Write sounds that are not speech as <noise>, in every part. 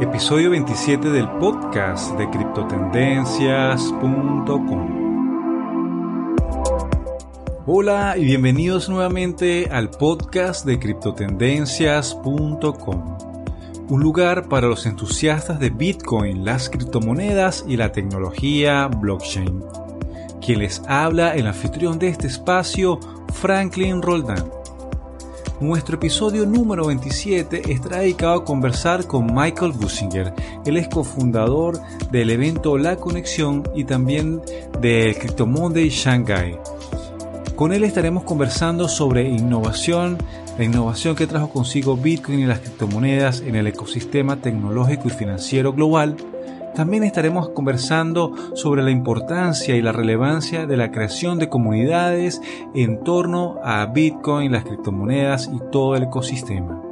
episodio 27 del podcast de criptotendencias.com. Hola y bienvenidos nuevamente al podcast de criptotendencias.com, un lugar para los entusiastas de Bitcoin, las criptomonedas y la tecnología blockchain. Quien les habla el anfitrión de este espacio, Franklin Roldán. Nuestro episodio número 27 estará dedicado a conversar con Michael Businger. Él es cofundador del evento La Conexión y también de Crypto Monday Shanghai. Con él estaremos conversando sobre innovación, la innovación que trajo consigo Bitcoin y las criptomonedas en el ecosistema tecnológico y financiero global, también estaremos conversando sobre la importancia y la relevancia de la creación de comunidades en torno a Bitcoin, las criptomonedas y todo el ecosistema.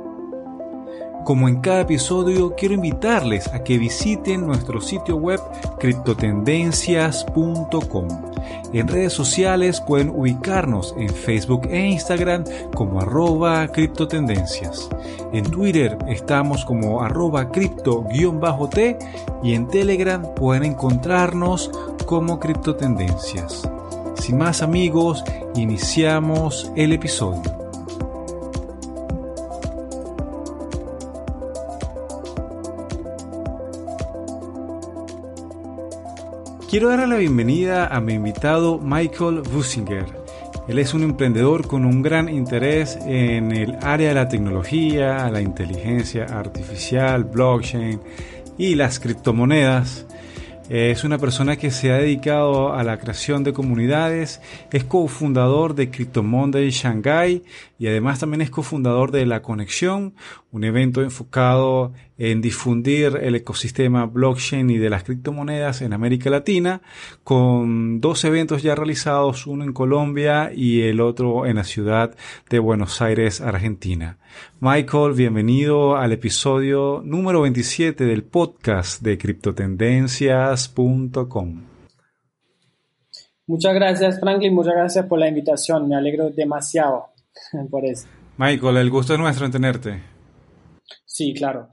Como en cada episodio, quiero invitarles a que visiten nuestro sitio web criptotendencias.com. En redes sociales pueden ubicarnos en Facebook e Instagram como arroba criptotendencias. En Twitter estamos como arroba cripto-t y en Telegram pueden encontrarnos como criptotendencias. Sin más amigos, iniciamos el episodio. Quiero darle la bienvenida a mi invitado Michael Businger. Él es un emprendedor con un gran interés en el área de la tecnología, la inteligencia artificial, blockchain y las criptomonedas. Es una persona que se ha dedicado a la creación de comunidades, es cofundador de Crypto Monday Shanghai y además también es cofundador de La Conexión, un evento enfocado en difundir el ecosistema blockchain y de las criptomonedas en América Latina, con dos eventos ya realizados, uno en Colombia y el otro en la ciudad de Buenos Aires, Argentina. Michael, bienvenido al episodio número 27 del podcast de criptotendencias.com. Muchas gracias, Franklin. Muchas gracias por la invitación. Me alegro demasiado <laughs> por eso. Michael, el gusto es nuestro en tenerte. Sí, claro.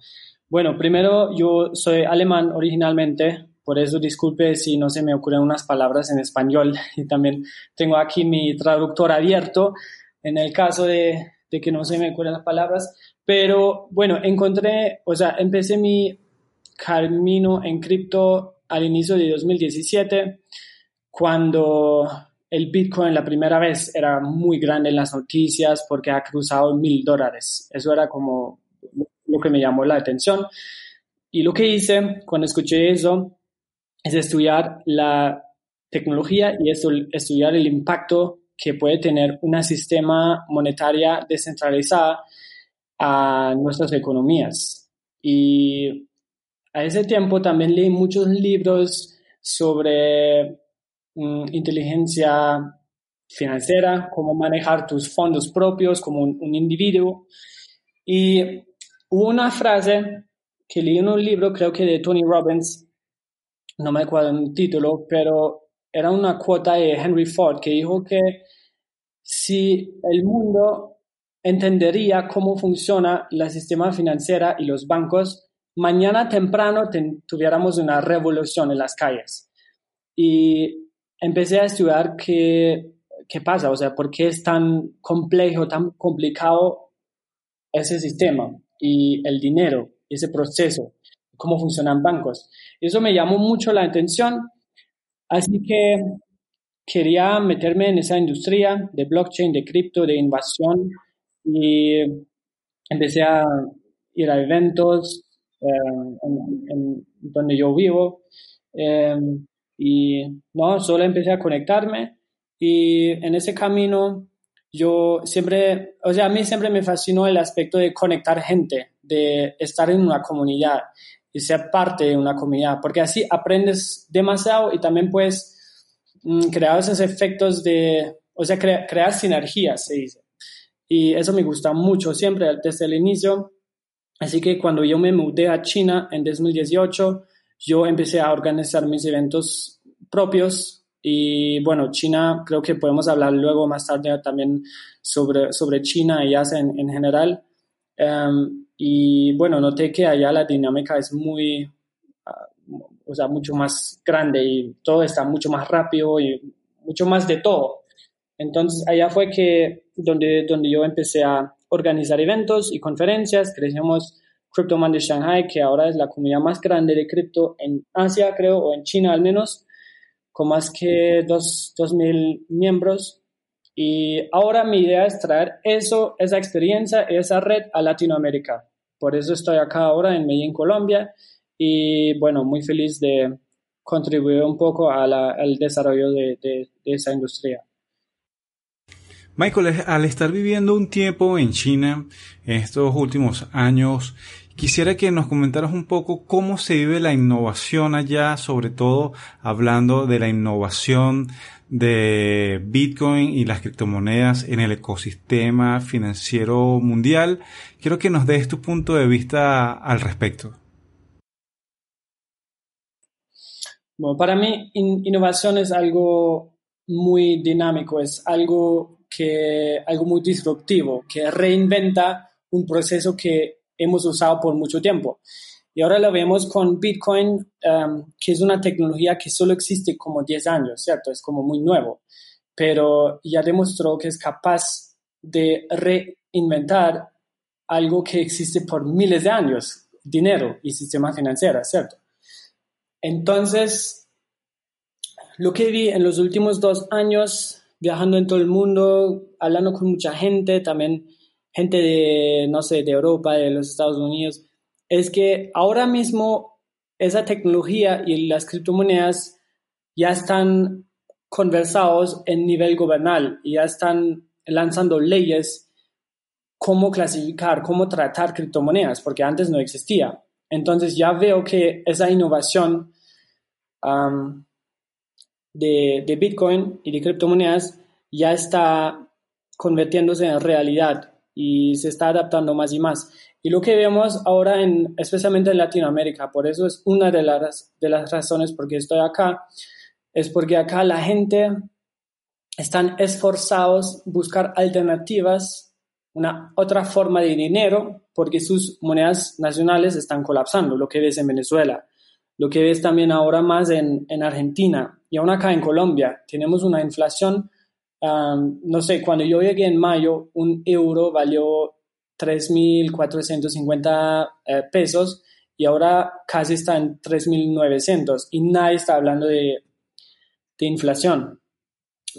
Bueno, primero yo soy alemán originalmente, por eso disculpe si no se me ocurren unas palabras en español <laughs> y también tengo aquí mi traductor abierto en el caso de, de que no se me ocurren las palabras, pero bueno, encontré, o sea, empecé mi camino en cripto al inicio de 2017, cuando el Bitcoin la primera vez era muy grande en las noticias porque ha cruzado mil dólares. Eso era como lo que me llamó la atención. Y lo que hice cuando escuché eso es estudiar la tecnología y estudiar el impacto que puede tener una sistema monetaria descentralizada a nuestras economías. Y a ese tiempo también leí muchos libros sobre mm, inteligencia financiera, cómo manejar tus fondos propios como un, un individuo. Y Hubo una frase que leí en un libro, creo que de Tony Robbins, no me acuerdo el título, pero era una cuota de Henry Ford que dijo que si el mundo entendería cómo funciona el sistema financiero y los bancos, mañana temprano tuviéramos una revolución en las calles. Y empecé a estudiar qué, qué pasa, o sea, por qué es tan complejo, tan complicado ese sistema y el dinero, ese proceso, cómo funcionan bancos. Eso me llamó mucho la atención, así que quería meterme en esa industria de blockchain, de cripto, de invasión y empecé a ir a eventos eh, en, donde yo vivo eh, y no, solo empecé a conectarme y en ese camino yo siempre, o sea, a mí siempre me fascinó el aspecto de conectar gente, de estar en una comunidad y ser parte de una comunidad, porque así aprendes demasiado y también puedes mm, crear esos efectos de, o sea, crear sinergias, se dice. Y eso me gusta mucho siempre desde el inicio. Así que cuando yo me mudé a China en 2018, yo empecé a organizar mis eventos propios y bueno, China, creo que podemos hablar luego más tarde también sobre, sobre China y Asia en, general. Em, Y bueno, noté que allá la dinámica es muy, ah, o sea, mucho más grande y todo está mucho más rápido y mucho más de todo. Entonces, allá fue que donde, donde yo empecé a organizar eventos y conferencias, crecimos CryptoMan de Shanghai, que ahora es la comunidad más grande de cripto en Asia, creo, o en China al menos, con más que 2.000 miembros. Y ahora mi idea es traer eso, esa experiencia, esa red a Latinoamérica. Por eso estoy acá ahora en Medellín, Colombia, y bueno, muy feliz de contribuir un poco al desarrollo de, de esa industria. Michael, al estar viviendo un tiempo en China estos últimos años, quisiera que nos comentaras un poco cómo se vive la innovación allá, sobre todo hablando de la innovación de Bitcoin y las criptomonedas en el ecosistema financiero mundial. Quiero que nos des tu punto de vista al respecto. Bueno, para mí innovación es algo muy dinámico, es algo que algo muy disruptivo, que reinventa un proceso que hemos usado por mucho tiempo. Y ahora lo vemos con Bitcoin, um, que es una tecnología que solo existe como 10 años, ¿cierto? Es como muy nuevo, pero ya demostró que es capaz de reinventar algo que existe por miles de años, dinero y sistemas financieros, ¿cierto? Entonces, lo que vi en los últimos dos años, viajando en todo el mundo, hablando con mucha gente, también gente de, no sé, de Europa, de los Estados Unidos, es que ahora mismo esa tecnología y las criptomonedas ya están conversados en nivel gobernal y ya están lanzando leyes cómo clasificar, cómo tratar criptomonedas, porque antes no existía. Entonces ya veo que esa innovación de, de, Bitcoin y de criptomonedas ya está convirtiéndose en realidad y se está adaptando más y más. Y lo que vemos ahora, en, especialmente en Latinoamérica, por eso es una de las, de las razones por qué estoy acá, es porque acá la gente están esforzados buscar alternativas, una otra forma de dinero, porque sus monedas nacionales están colapsando, lo que ves en Venezuela, lo que ves también ahora más en, en Argentina y aún acá en Colombia. Tenemos una inflación, no sé, cuando yo llegué en mayo, un euro valió 3.450 eh, pesos y ahora casi está en 3.900 y nadie está hablando de, de inflación.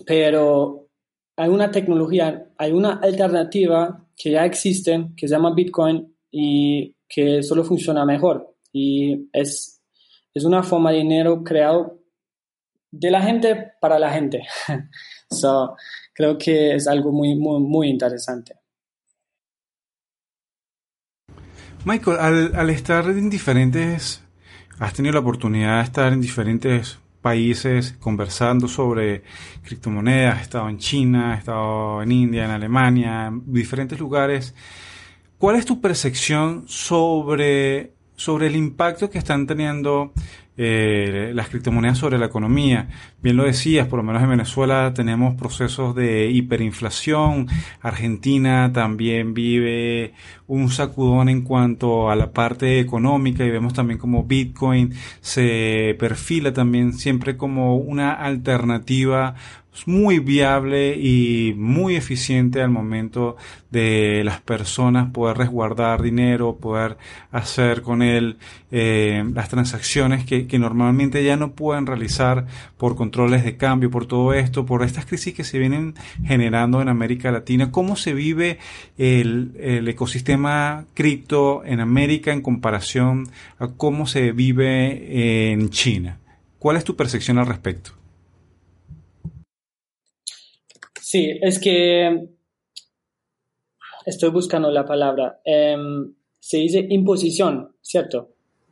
Pero hay una tecnología, hay una alternativa que ya existe, que se llama Bitcoin y que solo funciona mejor. Y es, es una forma de dinero creado de la gente para la gente. <laughs> so, creo que es algo muy, muy, muy interesante. Michael, al, estar en diferentes, has tenido la oportunidad de estar en diferentes países conversando sobre criptomonedas, he estado en China, he estado en India, en Alemania, en diferentes lugares. ¿Cuál es tu percepción sobre, sobre el impacto que están teniendo eh, las criptomonedas sobre la economía. Bien lo decías, por lo menos en Venezuela tenemos procesos de hiperinflación. Argentina también vive un sacudón en cuanto a la parte económica y vemos también como Bitcoin se perfila también siempre como una alternativa muy viable y muy eficiente al momento de las personas poder resguardar dinero, poder hacer con él eh, las transacciones que, que, normalmente ya no pueden realizar por controles de cambio, por todo esto, por estas crisis que se vienen generando en América Latina. ¿Cómo se vive el, el ecosistema cripto en América en comparación a cómo se vive en China? ¿Cuál es tu percepción al respecto? Sí, es que estoy buscando la palabra. Em, se dice imposición, ¿cierto?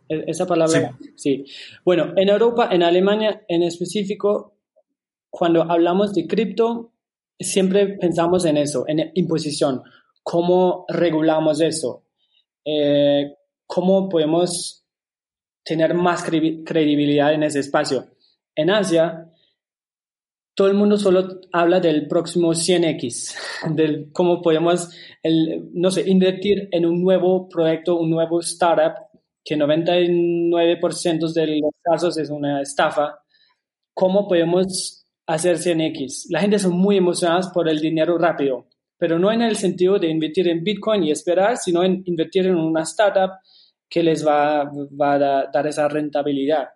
E, esa palabra. Sí. Bueno, en Europa, en Alemania en específico, cuando hablamos de cripto, siempre pensamos en eso, en imposición. ¿Cómo regulamos eso? Eh, ¿Cómo podemos tener más credibilidad en ese espacio? En Asia, todo el mundo solo habla del próximo 100X, <laughs> del cómo podemos, el, no sé, invertir en un nuevo proyecto, un nuevo startup, que 99% de los casos es una estafa. ¿Cómo podemos hacer 100X? La gente son muy emocionadas por el dinero rápido, pero no en el sentido de invertir en Bitcoin y esperar, sino en invertir en una startup que les va, va a dar esa rentabilidad.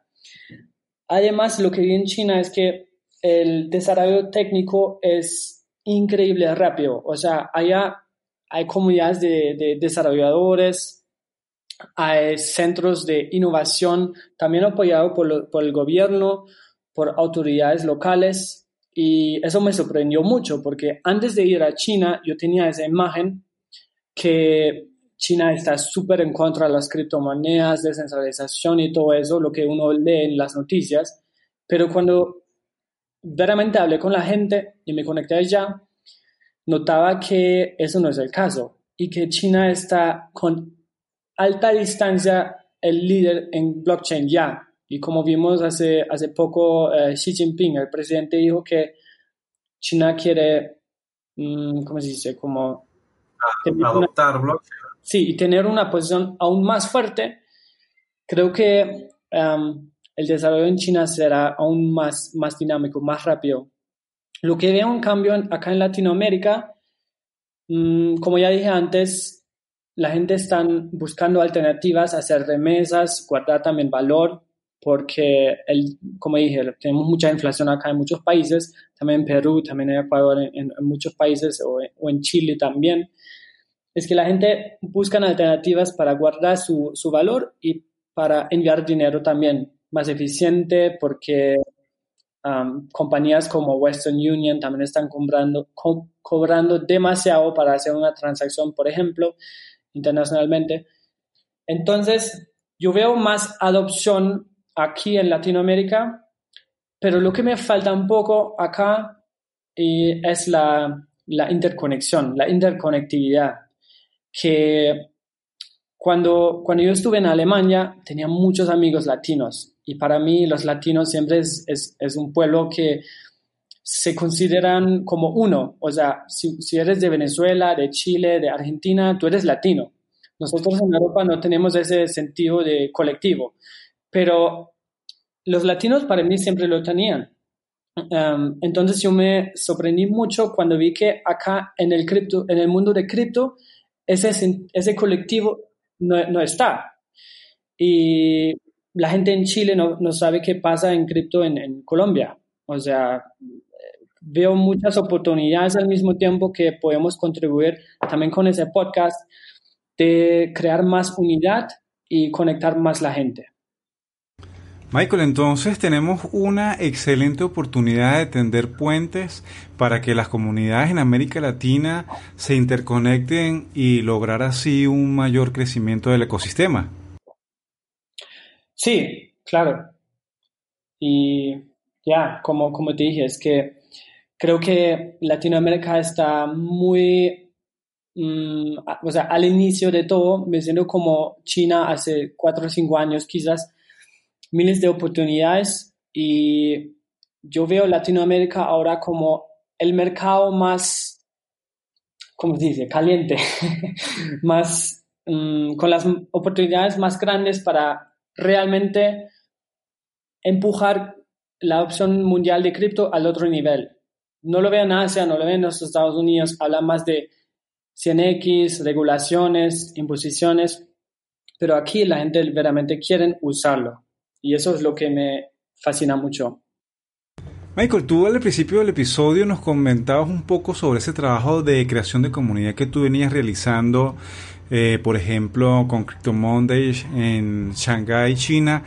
Además, lo que vi en China es que el desarrollo técnico es increíble rápido. O sea, allá hay comunidades de, desarrolladores, hay centros de innovación, también apoyados por, por el gobierno, por autoridades locales. Y eso me sorprendió mucho porque antes de ir a China yo tenía esa imagen que China está súper en contra de las criptomonedas, descentralización y todo eso, lo que uno lee en las noticias. Pero cuando veramente hablé con la gente y me conecté allá, notaba que eso no es el caso y que China está con alta distancia el líder en blockchain ya. Y como vimos hace, hace poco, eh, Xi Jinping, el presidente, dijo que China quiere, mm, ¿cómo se dice? Como... Adoptar blockchain. Sí, y tener una posición aún más fuerte. Creo que um, el desarrollo en China será aún más, más dinámico, más rápido. Lo que veo en cambio acá en Latinoamérica, mm, como ya dije antes, la gente está buscando alternativas, hacer remesas, guardar también valor, porque, el, como dije, tenemos mucha inflación acá en muchos países, también en Perú, también en Ecuador, en, muchos países o, o, en Chile también. Es que la gente busca alternativas para guardar su, su valor y para enviar dinero también más eficiente porque um, compañías como Western Union también están cobrando, cobrando demasiado para hacer una transacción, por ejemplo, internacionalmente. Entonces, yo veo más adopción aquí en Latinoamérica, pero lo que me falta un poco acá es la, la interconexión, la interconectividad, que cuando, cuando yo estuve en Alemania tenía muchos amigos latinos y para mí los latinos siempre es, es, un pueblo que se consideran como uno. O sea, si, si, eres de Venezuela, de Chile, de Argentina, tú eres latino. Nosotros en Europa no tenemos ese sentido de colectivo, pero los latinos para mí siempre lo tenían. Um, entonces yo me sorprendí mucho cuando vi que acá en el, cripto, en el mundo de cripto ese, ese colectivo no, no está. Y la gente en Chile no, no sabe qué pasa en cripto en, en, Colombia. O sea, veo muchas oportunidades al mismo tiempo que podemos contribuir también con ese podcast de crear más unidad y conectar más la gente. Michael, entonces tenemos una excelente oportunidad de tender puentes para que las comunidades en América Latina se interconecten y lograr así un mayor crecimiento del ecosistema. Sí, claro. Y ya, como, como te dije, es que creo que Latinoamérica está muy, mm, o sea, al inicio de todo, me siento como China hace cuatro o cinco años quizás, miles de oportunidades y yo veo Latinoamérica ahora como el mercado más, ¿cómo se dice?, caliente, <laughs> más, mm, con las oportunidades más grandes para realmente empujar la opción mundial de cripto al otro nivel. No lo veo en Asia, no lo veo en los Estados Unidos, hablan más de 100X, regulaciones, imposiciones, pero aquí la gente verdaderamente quiere usarlo y eso es lo que me fascina mucho. Michael, tú al principio del episodio nos comentabas un poco sobre ese trabajo de creación de comunidad que tú venías realizando eh, por ejemplo, con Crypto Monday en Shanghai, China.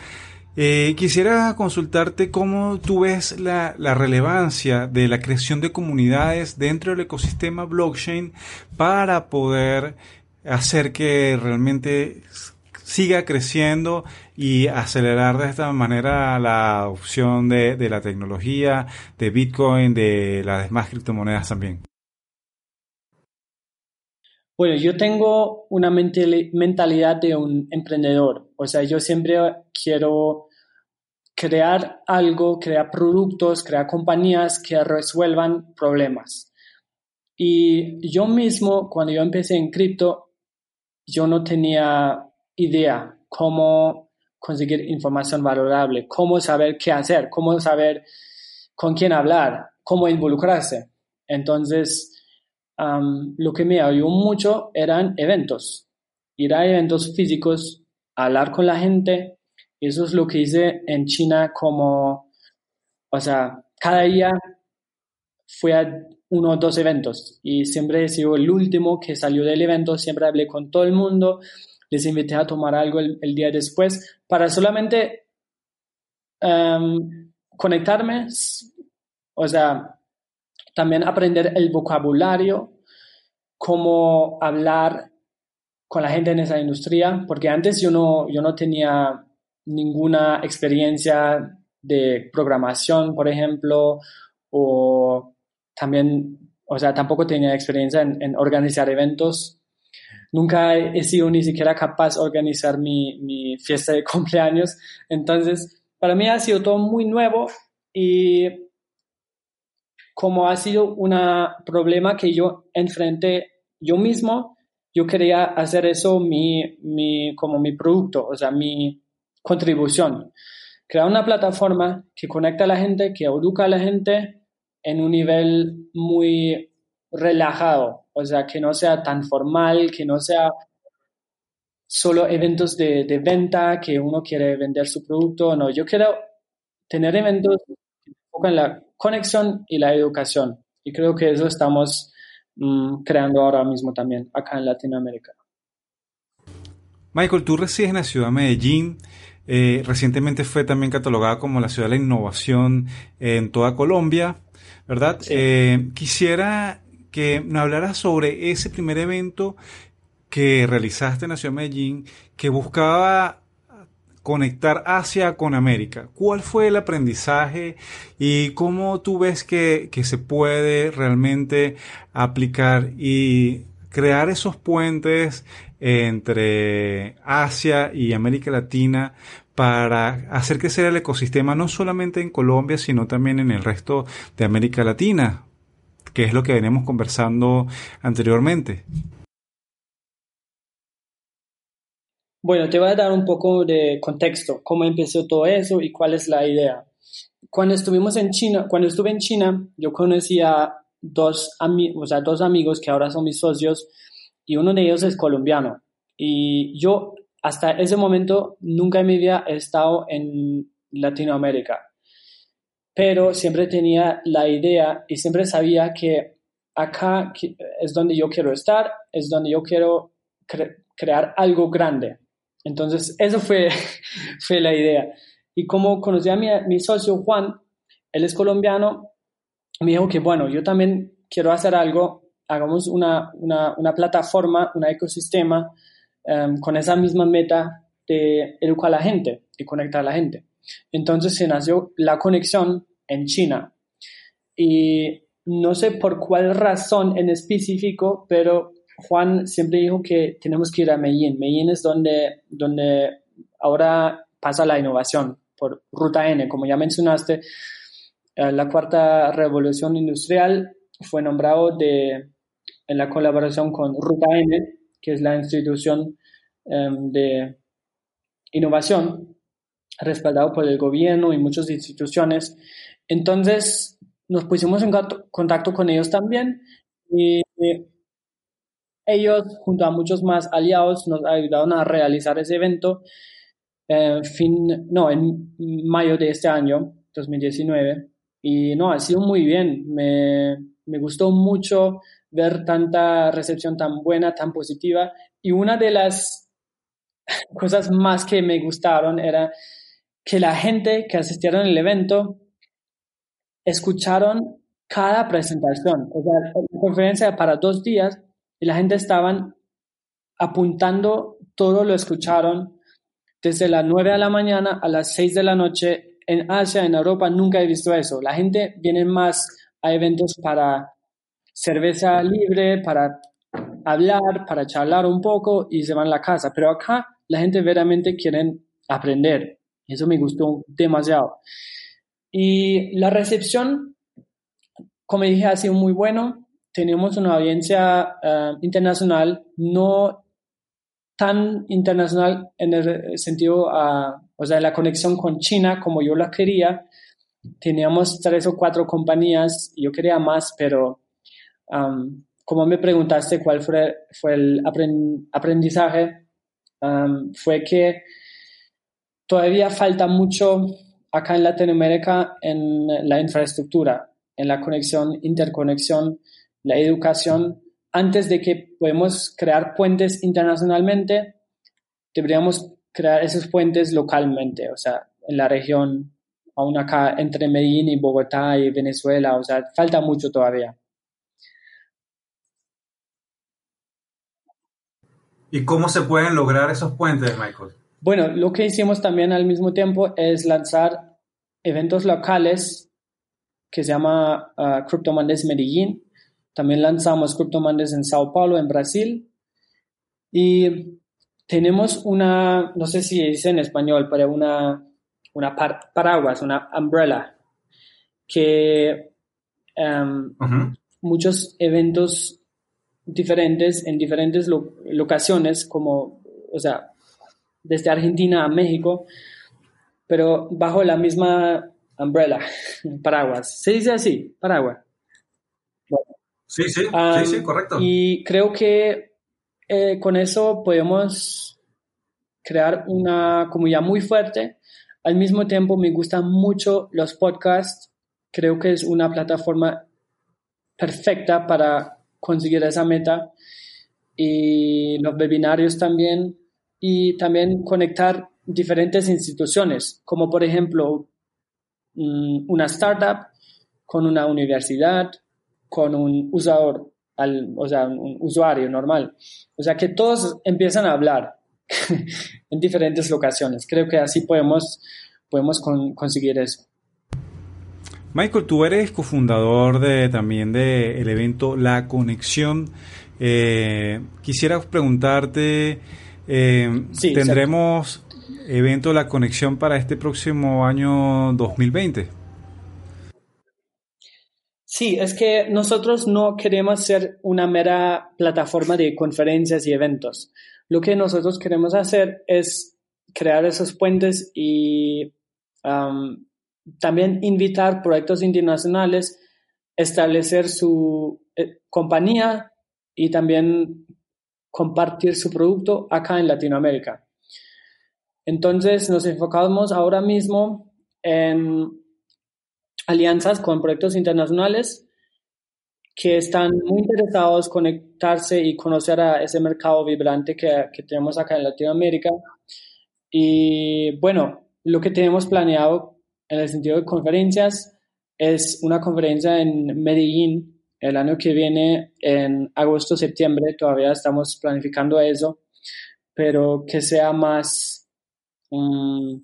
Eh, quisiera consultarte cómo tú ves la, relevancia de la creación de comunidades dentro del ecosistema blockchain para poder hacer que realmente siga creciendo y acelerar de esta manera la adopción de, de la tecnología, de Bitcoin, de las demás criptomonedas también. Bueno, yo tengo una mentalidad de un emprendedor, o sea, yo siempre quiero crear algo, crear productos, crear compañías que resuelvan problemas. Y yo mismo, cuando yo empecé en cripto, yo no tenía idea cómo conseguir información valorable, cómo saber qué hacer, cómo saber con quién hablar, cómo involucrarse. Entonces, lo que me ayudó mucho eran eventos, ir a eventos físicos, hablar con la gente. Eso es lo que hice en China como, o sea, cada día fui a uno o dos eventos y siempre he sido el último que salió del evento, siempre hablé con todo el mundo, les invité a tomar algo el, día después para solamente conectarme, o sea, también aprender el vocabulario, cómo hablar con la gente en esa industria, porque antes yo no, yo no tenía ninguna experiencia de programación, por ejemplo, o también, o sea, tampoco tenía experiencia en, organizar eventos. Nunca he, sido ni siquiera capaz de organizar mi, mi fiesta de <laughs> cumpleaños. Entonces, para mí ha sido todo muy nuevo y como ha sido un problema que yo enfrenté yo mismo, yo quería hacer eso mi, mi, como mi producto, o sea, mi contribución. Crear una plataforma que conecta a la gente, que educa a la gente en un nivel muy relajado, o sea, que no sea tan formal, que no sea solo eventos de, de venta, que uno quiere vender su producto, no, yo quiero tener eventos que enfocan la conexión y la educación. Y creo que eso estamos mm, creando ahora mismo también acá en Latinoamérica. Michael, tú resides en la ciudad de Medellín. Eh, recientemente fue también catalogada como la ciudad de la innovación en toda Colombia, ¿verdad? Eh, quisiera que me hablaras sobre ese primer evento que realizaste en la ciudad de Medellín que buscaba conectar Asia con América. ¿Cuál fue el aprendizaje y cómo tú ves que, se puede realmente aplicar y crear esos puentes entre Asia y América Latina para hacer crecer el ecosistema no solamente en Colombia, sino también en el resto de América Latina, que es lo que venimos conversando anteriormente. Bueno, te voy a dar un poco de contexto, cómo empezó todo eso y cuál es la idea. Cuando estuvimos en China, cuando estuve en China, yo conocí a dos, o sea, dos amigos que ahora son mis socios y uno de ellos es colombiano. Y yo hasta ese momento nunca en mi vida he estado en Latinoamérica, pero siempre tenía la idea y siempre sabía que acá es donde yo quiero estar, es donde yo quiero crear algo grande. Entonces, eso fue, <laughs> fue la idea. Y como conocí a mi, socio Juan, él es colombiano, me dijo que, bueno, yo también quiero hacer algo, hagamos una, una, una plataforma, un ecosistema em, con esa misma meta de educar a la gente y conectar a la gente. Entonces se nació la conexión en China. Y no sé por cuál razón en específico, pero Juan siempre dijo que tenemos que ir a Medellín. Medellín es donde, donde ahora pasa la innovación por Ruta N, como ya mencionaste. Eh, la cuarta revolución industrial fue nombrado de, en la colaboración con Ruta N, que es la institución em, de innovación respaldado por el gobierno y muchas instituciones. Entonces nos pusimos en contacto con ellos también y ellos, junto a muchos más aliados, nos ayudaron a realizar ese evento eh, fin, no, en mayo de este año, 2019. Y no, ha sido muy bien. Me, me gustó mucho ver tanta recepción tan buena, tan positiva. Y una de las <laughs> cosas más que me gustaron era que la gente que asistieron al evento escucharon cada presentación. O sea, la conferencia para dos días y la gente estaban apuntando, todo lo escucharon desde las 9 de la mañana a las 6 de la noche. En Asia, en Europa, nunca he visto eso. La gente viene más a eventos para cerveza libre, para hablar, para charlar un poco y se van a la casa. Pero acá la gente verdaderamente quiere aprender. Eso me gustó demasiado. Y la recepción, como dije, ha sido muy bueno. Tenemos una audiencia eh, internacional, no tan internacional en el sentido, uh, o sea, la conexión con China como yo la quería. Teníamos tres o cuatro compañías, yo quería más, pero um, como me preguntaste cuál fue, fue el aprendizaje, um, fue que todavía falta mucho acá en Latinoamérica en la infraestructura, en la conexión, interconexión, la educación. Antes de que podamos crear puentes internacionalmente, deberíamos crear esos puentes localmente, o sea, en la región, aún acá entre Medellín y Bogotá y Venezuela, o sea, falta mucho todavía. ¿Y cómo se pueden lograr esos puentes, Michael? Bueno, lo que hicimos también al mismo tiempo es lanzar eventos locales que se llama uh, Crypto Mondays Medellín. También lanzamos Crypto Mondays en Sao Paulo, en Brasil. Y tenemos una, no sé si dice en español, pero una, una paraguas, una umbrella, que um, muchos eventos diferentes en diferentes locaciones, como, o sea, desde Argentina a México, pero bajo la misma umbrella, <laughs> paraguas. Se dice así, paraguas. Sí, sí, sí, correcto. Y creo que eh, con eso podemos crear una comunidad muy fuerte. Al mismo tiempo me gustan mucho los podcasts. Creo que es una plataforma perfecta para conseguir esa meta. Y los webinarios también y también conectar diferentes instituciones, como por ejemplo mm, una startup con una universidad, con un usuario, o sea, un usuario normal. O sea, que todos empiezan a hablar <laughs> en diferentes locaciones. Creo que así podemos, podemos conseguir eso. Michael, tú eres cofundador de, también del evento La Conexión. Eh, quisiera preguntarte eh, ¿Tendremos evento La Conexión para este próximo año 2020? Sí, es que nosotros no queremos ser una mera plataforma de conferencias y eventos. Lo que nosotros queremos hacer es crear esos puentes y también invitar proyectos internacionales, establecer su eh, compañía y también compartir su producto acá en Latinoamérica. Entonces nos enfocamos ahora mismo en alianzas con proyectos internacionales que están muy interesados en conectarse y conocer a ese mercado vibrante que, que tenemos acá en Latinoamérica. Y bueno, lo que tenemos planeado en el sentido de conferencias es una conferencia en Medellín el año que viene, en agosto, septiembre, todavía estamos planificando eso, pero que sea más, mm,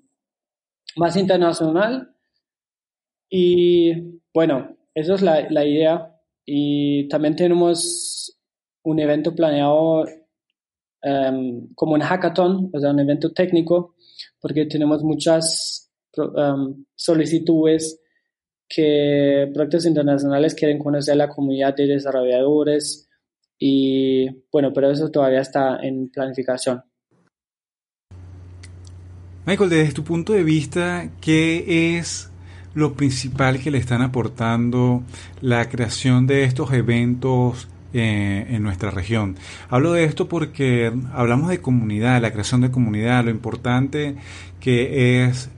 más internacional. Y bueno, eso es la, la, idea. Y también tenemos un evento planeado em, como un hackathon, o sea, un evento técnico, porque tenemos muchas um, solicitudes que proyectos internacionales quieren conocer la comunidad de desarrolladores y bueno, pero eso todavía está en planificación. Michael, desde tu punto de vista, ¿qué es lo principal que le están aportando la creación de estos eventos eh, en nuestra región. Hablo de esto porque hablamos de comunidad, la creación de comunidad, lo importante que es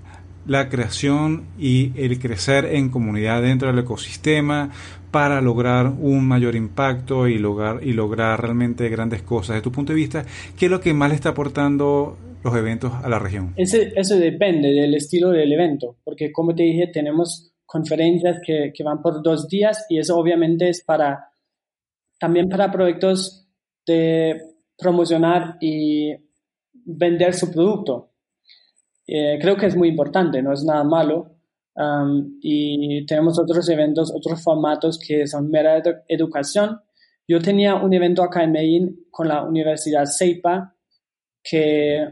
la creación y el crecer en comunidad dentro del ecosistema para lograr un mayor impacto y lograr, y lograr realmente grandes cosas. De tu punto de vista, ¿qué es lo que más le está aportando los eventos a la región? eso depende del estilo del evento, porque como te dije, tenemos conferencias que, que van por dos días y eso obviamente es para también para proyectos de promocionar y vender su producto. Eh, creo que es muy importante, no es nada malo. y tenemos otros eventos, otros formatos que son mera educación. Yo tenía un evento acá en Medellín con la Universidad CEIPA que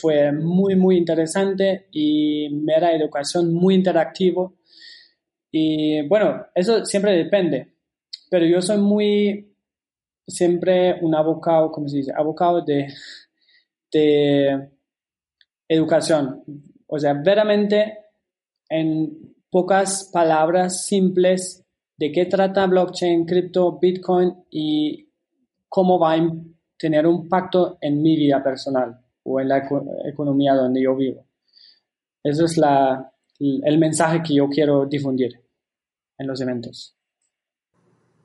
fue muy, muy interesante y me da educación muy interactivo. Y bueno, eso siempre depende, pero yo soy muy, siempre un abocado, ¿cómo se dice? Abocado de, de educación. O sea, veramente en pocas palabras simples de qué trata blockchain, cripto, bitcoin y cómo va a tener un impacto en mi vida personal o en la economía donde yo vivo. Eso es la, el mensaje que yo quiero difundir en los eventos.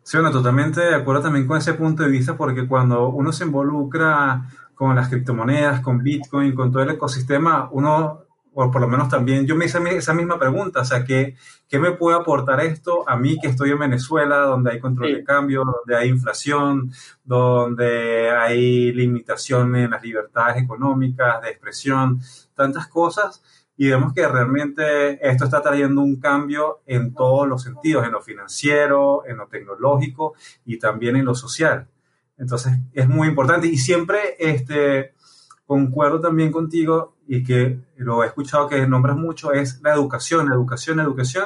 Sí, bueno, totalmente de acuerdo también con ese punto de vista, porque cuando uno se involucra con las criptomonedas, con Bitcoin, con todo el ecosistema, uno o por lo menos también yo me hice esa misma pregunta, o sea, ¿qué, ¿qué, me puede aportar esto a mí que estoy en Venezuela, donde hay control de cambio, donde hay inflación, donde hay limitaciones en las libertades económicas, de expresión, tantas cosas? Y vemos que realmente esto está trayendo un cambio en todos los sentidos, en lo financiero, en lo tecnológico y también en lo social. Entonces, es muy importante y siempre este, concuerdo también contigo y que lo he escuchado que nombras mucho, es la educación, la educación, la educación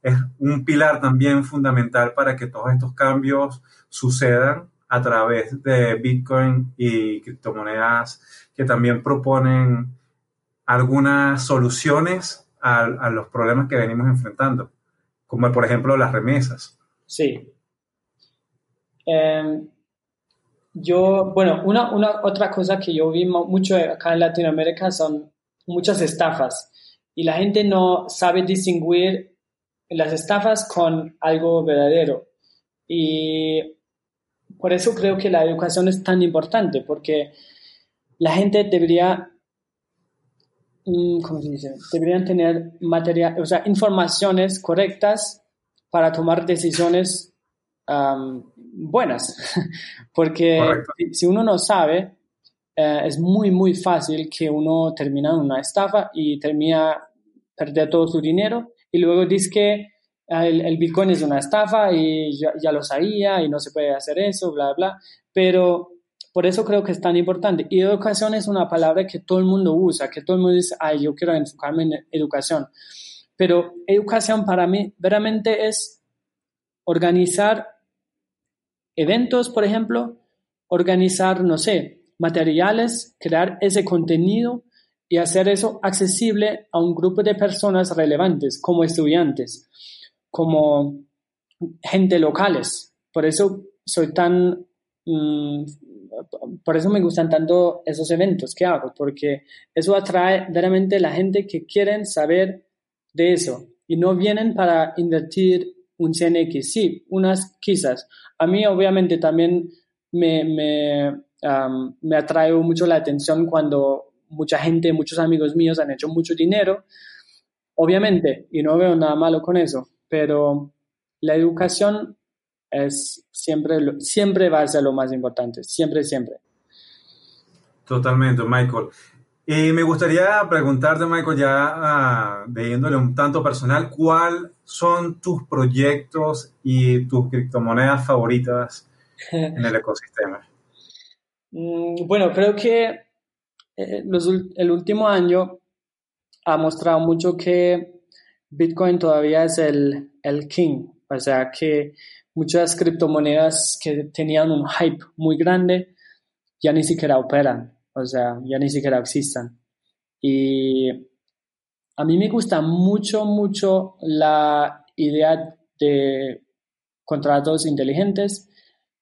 es un pilar también fundamental para que todos estos cambios sucedan a través de Bitcoin y criptomonedas que también proponen algunas soluciones a, los problemas que venimos enfrentando, como por ejemplo las remesas. Sí. Em, yo, bueno, una, una otra cosa que yo vi mucho acá en Latinoamérica son muchas estafas y la gente no sabe distinguir las estafas con algo verdadero. Y por eso creo que la educación es tan importante, porque la gente debería, mm, ¿cómo se dice? Deberían tener material, o sea, informaciones correctas para tomar decisiones buenas, <laughs> porque si uno no sabe, eh, es muy, muy fácil que uno termine en una estafa y termina perder todo su dinero y luego dice que ah, el, Bitcoin es una estafa y ya, ya, lo sabía y no se puede hacer eso, bla, bla. Pero por eso creo que es tan importante. Y educación es una palabra que todo el mundo usa, que todo el mundo dice, ay, yo quiero enfocarme en educación. Pero educación para mí veramente es organizar eventos, por ejemplo, organizar, no sé, materiales, crear ese contenido y hacer eso accesible a un grupo de personas relevantes, como estudiantes, como gente locales. Por eso soy tan, mm, por eso me gustan tanto esos eventos que hago, porque eso atrae verdaderamente la gente que quieren saber de eso y no vienen para invertir un CNX. Sí, unas quizás, a mí obviamente también me, me, me atrae mucho la atención cuando mucha gente, muchos amigos míos han hecho mucho dinero, obviamente, y no veo nada malo con eso, pero la educación es siempre, siempre va a ser lo más importante, siempre, siempre. Totalmente, Michael. Y me gustaría preguntarte, Michael, ya uh, un tanto personal, ¿cuáles son tus proyectos y tus criptomonedas favoritas en el <laughs> ecosistema? Mm, bueno, creo que eh, el último año ha mostrado mucho que Bitcoin todavía es el, el king, o sea que muchas criptomonedas que tenían un hype muy grande ya ni siquiera operan o sea, ya ni siquiera existan. Y a mí me gusta mucho, mucho la idea de contratos inteligentes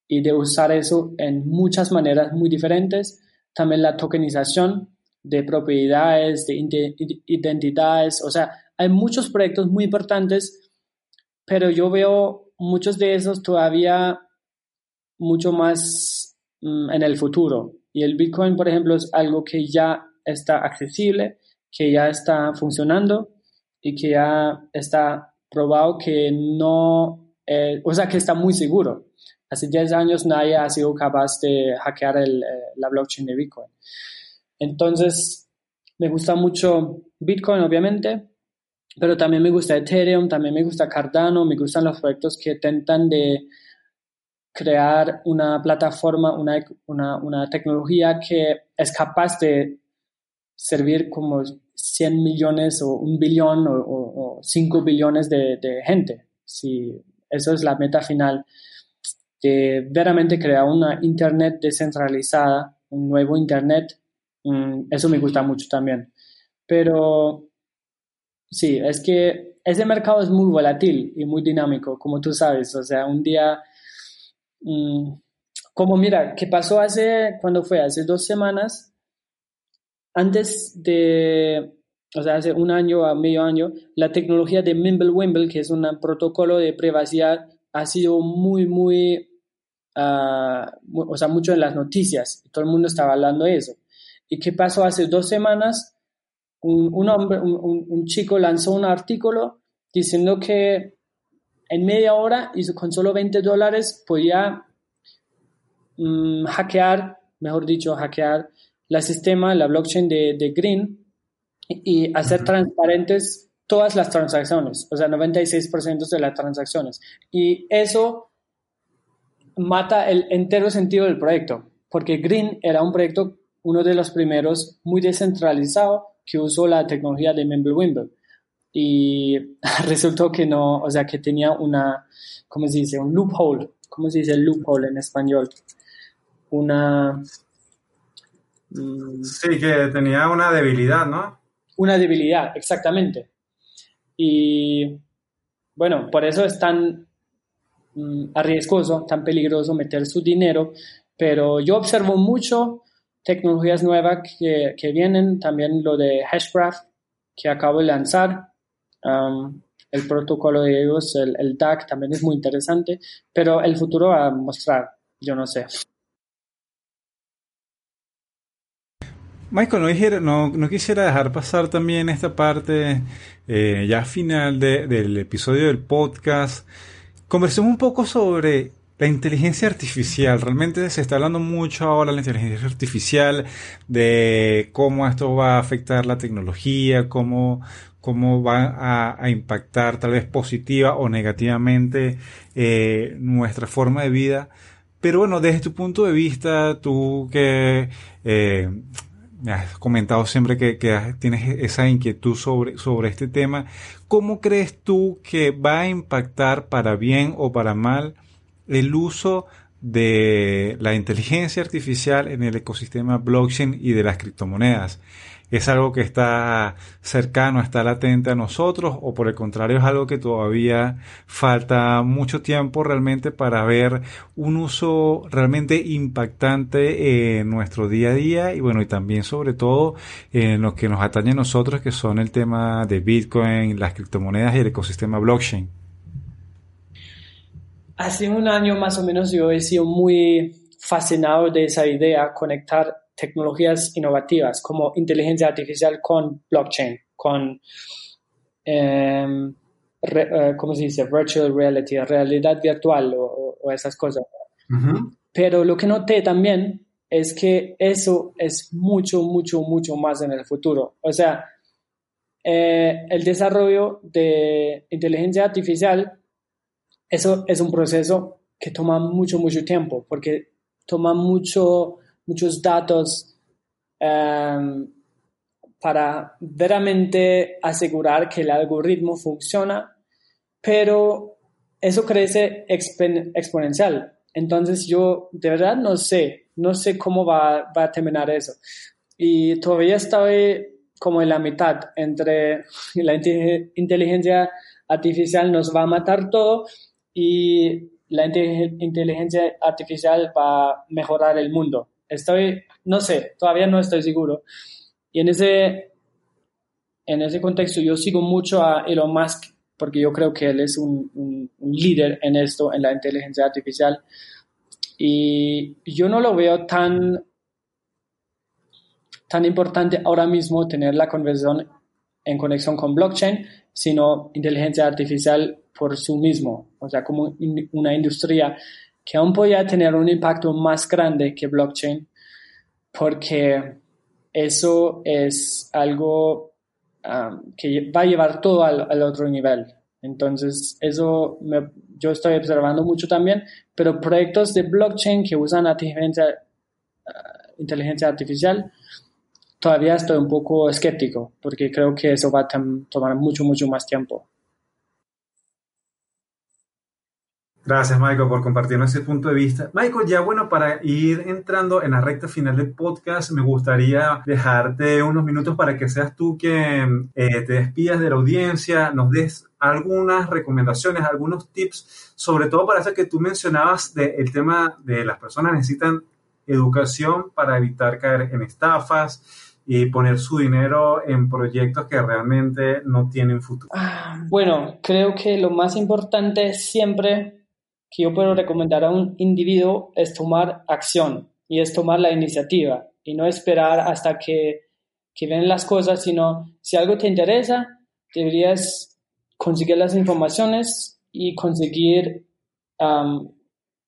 y de usar eso en muchas maneras muy diferentes. También la tokenización de propiedades, de identidades, o sea, hay muchos proyectos muy importantes, pero yo veo muchos de esos todavía mucho más mm, en el futuro. Y el Bitcoin, por ejemplo, es algo que ya está accesible, que ya está funcionando y que ya está probado que no, eh, o sea, que está muy seguro. Hace 10 años nadie ha sido capaz de hackear el, eh, la blockchain de Bitcoin. Entonces, me gusta mucho Bitcoin, obviamente, pero también me gusta Ethereum, también me gusta Cardano, me gustan los proyectos que intentan de crear una plataforma, una, una, una, tecnología que es capaz de servir como 100 millones o un billón o, 5 billones de, gente. Si eso es la meta final de veramente crear una Internet descentralizada, un nuevo Internet, mm, eso me gusta mucho también. Pero sí, es que ese mercado es muy volátil y muy dinámico, como tú sabes. O sea, un día, como mira, ¿qué pasó hace, cuando fue? Hace dos semanas, antes de, o sea, hace un año a medio año, la tecnología de Mimblewimble, que es un protocolo de privacidad, ha sido muy, muy, uh, o sea, mucho en las noticias. Todo el mundo estaba hablando de eso. ¿Y qué pasó hace dos semanas? Un, hombre, un, chico lanzó un artículo diciendo que en media hora y con solo 20 dólares podía mm, hackear, mejor dicho, hackear la sistema, la blockchain de, Green y hacer transparentes todas las transacciones, o sea, 96% de las transacciones. Y eso mata el entero sentido del proyecto, porque Green era un proyecto, uno de los primeros, muy descentralizado, que usó la tecnología de Mimblewimble. Y <laughs> resultó que no, o sea, que tenía una, ¿cómo se dice? Un loophole. ¿Cómo se dice loophole en español? Una, Mm. Sí, que tenía una debilidad, ¿no? Una debilidad, exactamente. Y bueno, por eso es tan mm, arriesgoso, tan peligroso meter su dinero, pero yo observo mucho tecnologías nuevas que, que vienen, también lo de Hashgraph, que acabo de lanzar. El protocolo de ellos, el, el DAC, también es muy interesante, pero el futuro va a mostrar, yo no sé. Michael, no, no, quisiera dejar pasar también esta parte eh, ya final del episodio del podcast. Conversemos un poco sobre la inteligencia artificial. Realmente se está hablando mucho ahora de la inteligencia artificial, de cómo esto va a afectar la tecnología, cómo, cómo va a, impactar tal vez positiva o negativamente eh, nuestra forma de vida. Pero bueno, desde tu punto de vista, tú que eh, has comentado siempre que, tienes esa inquietud sobre, sobre este tema. ¿Cómo crees tú que va a impactar para bien o para mal el uso de la inteligencia artificial en el ecosistema blockchain y de las criptomonedas? Es algo que está cercano, está latente a nosotros o por el contrario es algo que todavía falta mucho tiempo realmente para ver un uso realmente impactante en nuestro día a día y bueno y también sobre todo en lo que nos atañe a nosotros que son el tema de Bitcoin, las criptomonedas y el ecosistema blockchain. Hace un año más o menos yo he sido muy fascinado de esa idea, conectar tecnologías innovativas como inteligencia artificial con blockchain, con, em, eh, ¿cómo se dice? Virtual reality, realidad virtual o, esas cosas. Pero lo que noté también es que eso es mucho, mucho, mucho más en el futuro. O sea, eh, el desarrollo de inteligencia artificial, eso es un proceso que toma mucho, mucho tiempo, porque toma mucho muchos datos em, para veramente asegurar que el algoritmo funciona, pero eso crece exponencial. Entonces yo de verdad no sé, no sé cómo va, va a terminar eso. Y todavía estoy como en la mitad entre la inteligencia artificial nos va a matar todo y la inteligencia artificial va a mejorar el mundo. Estoy, no sé, todavía no estoy seguro. Y en ese, en ese contexto yo sigo mucho a Elon Musk porque yo creo que él es un, un, líder en esto, en la inteligencia artificial. Y yo no lo veo tan, tan importante ahora mismo tener la conversión en conexión con blockchain, sino inteligencia artificial por sí mismo, o sea, como una industria que aún podría tener un impacto más grande que blockchain, porque eso es algo um, que va a llevar todo al, otro nivel. Entonces, eso yo estoy observando mucho también, pero proyectos de blockchain que usan inteligencia, uh, inteligencia artificial todavía estoy un poco escéptico porque creo que eso va a tomar mucho, mucho más tiempo. Gracias, Michael, por compartirnos ese punto de vista. Michael, ya bueno, para ir entrando en la recta final del podcast, me gustaría dejarte unos minutos para que seas tú quien eh, te despidas de la audiencia, nos des algunas recomendaciones, algunos tips, sobre todo para eso que tú mencionabas del tema de las personas necesitan educación para evitar caer en estafas y poner su dinero en proyectos que realmente no tienen futuro. Bueno, creo que lo más importante siempre que yo puedo recomendar a un individuo es tomar acción y es tomar la iniciativa y no esperar hasta que, que ven las cosas, sino si algo te interesa, deberías conseguir las informaciones y conseguir,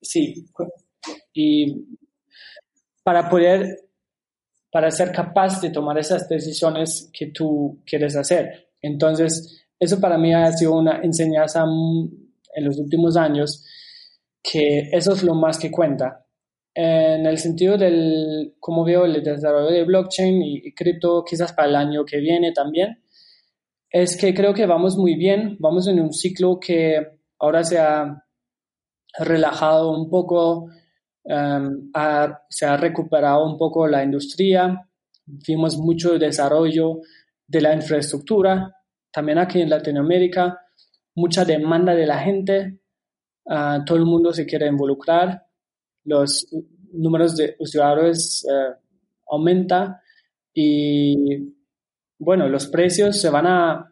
sí, y para poder, para ser capaz de tomar esas decisiones que tú quieres hacer. Entonces, eso para mí ha sido una enseñanza en los últimos años que eso es lo más que cuenta. En el sentido del, como veo, el desarrollo de blockchain y, cripto, quizás para el año que viene también, es que creo que vamos muy bien, vamos en un ciclo que ahora se ha relajado un poco, em, se ha recuperado un poco la industria, vimos mucho desarrollo de la infraestructura, también aquí en Latinoamérica, mucha demanda de la gente, Ah, todo el mundo se quiere involucrar, los números de usuarios uh, aumenta y bueno, los precios se van a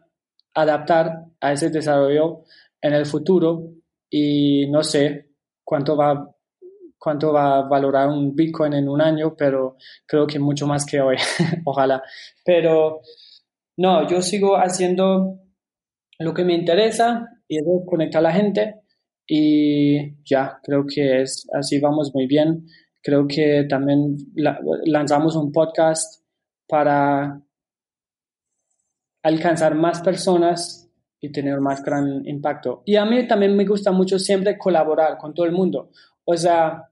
adaptar a ese desarrollo en el futuro y no sé cuánto va cuánto va a valorar un Bitcoin en un año, pero creo que mucho más que hoy, <laughs> ojalá. Pero no, yo sigo haciendo lo que me interesa y es conectar a la gente y ya, creo que es así vamos muy bien. Creo que también lanzamos un podcast para alcanzar más personas y tener más gran impacto. Y a mí también me gusta mucho siempre colaborar con todo el mundo. O sea,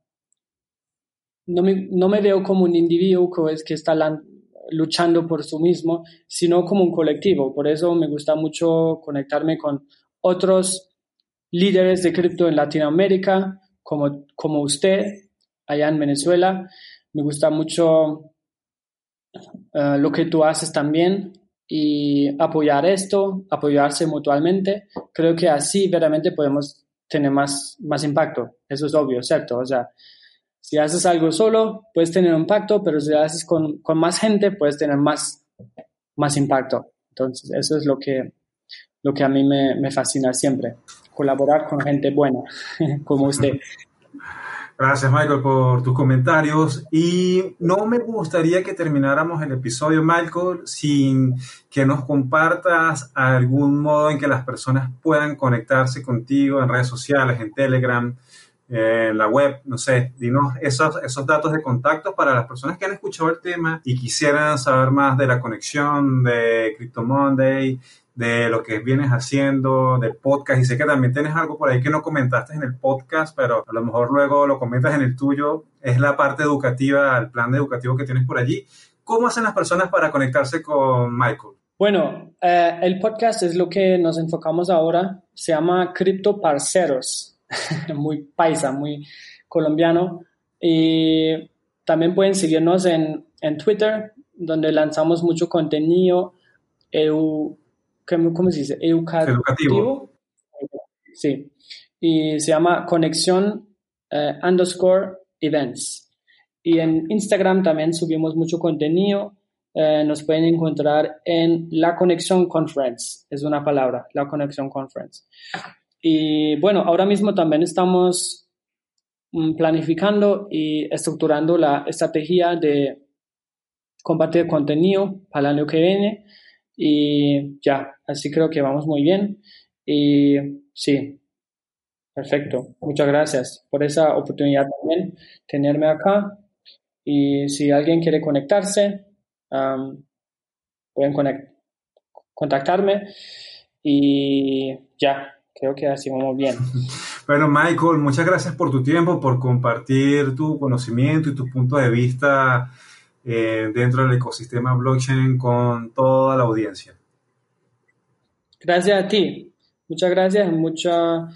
no me, no me veo como un individuo que, es, que está luchando por sí mismo, sino como un colectivo. Por eso me gusta mucho conectarme con otros líderes de cripto en Latinoamérica, como, usted, allá en Venezuela. Me gusta mucho eh, lo que tú haces también y apoyar esto, apoyarse mutuamente. Creo que así verdaderamente podemos tener más, más impacto. Eso es obvio, ¿cierto? O sea, si haces algo solo, puedes tener impacto, pero si haces con, con más gente, puedes tener más, más impacto. Entonces, eso es lo que, lo que a mí me, me fascina siempre colaborar con gente buena <laughs> como usted. Gracias, Michael, por tus comentarios. Y no me gustaría que termináramos el episodio, Michael, sin que nos compartas algún modo en que las personas puedan conectarse contigo en redes sociales, en Telegram, en la web, no sé, dinos esos, esos datos de contacto para las personas que han escuchado el tema y quisieran saber más de la conexión de Crypto Monday, de lo que vienes haciendo, de podcast, y sé que también tienes algo por ahí que no comentaste en el podcast, pero a lo mejor luego lo comentas en el tuyo, es la parte educativa, el plan educativo que tienes por allí. ¿Cómo hacen las personas para conectarse con Michael? Bueno, eh, el podcast es lo que nos enfocamos ahora, se llama Cripto Parceros, <laughs> muy paisa, muy colombiano, y también pueden seguirnos en, en Twitter, donde lanzamos mucho contenido. ¿Cómo se dice? Educativo. Sí. Y se llama Conexión eh, underscore events. Y en Instagram también subimos mucho contenido. Eh, nos pueden encontrar en La Conexión Conference. Es una palabra, La Conexión Conference. Y bueno, ahora mismo también estamos mm, planificando y estructurando la estrategia de compartir contenido para el año que viene y ya, así creo que vamos muy bien. Y sí, perfecto. Muchas gracias por esa oportunidad también, tenerme acá. Y si alguien quiere conectarse, pueden contactarme. Y ya, creo que así vamos bien. <laughs> Bueno, Michael, muchas gracias por tu tiempo, por compartir tu conocimiento y tu punto de vista eh, dentro del ecosistema blockchain con toda la audiencia. Gracias a ti. Muchas gracias, mucha,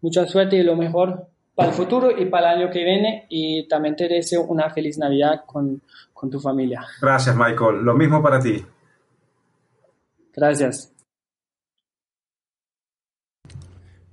mucha suerte y lo mejor para el futuro y para el año que viene. Y también te deseo una feliz Navidad con, con tu familia. Gracias, Michael. Lo mismo para ti. Gracias.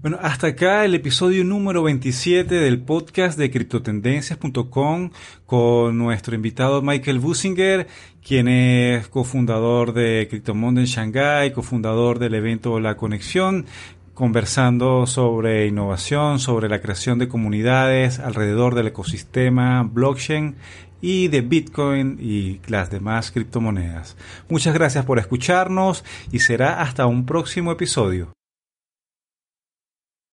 Bueno, hasta acá el episodio número 27 del podcast de criptotendencias.com con nuestro invitado Michael Businger, quien es cofundador de Cryptomundo en Shanghai, cofundador del evento La Conexión, conversando sobre innovación, sobre la creación de comunidades alrededor del ecosistema blockchain y de Bitcoin y las demás criptomonedas. Muchas gracias por escucharnos y será hasta un próximo episodio.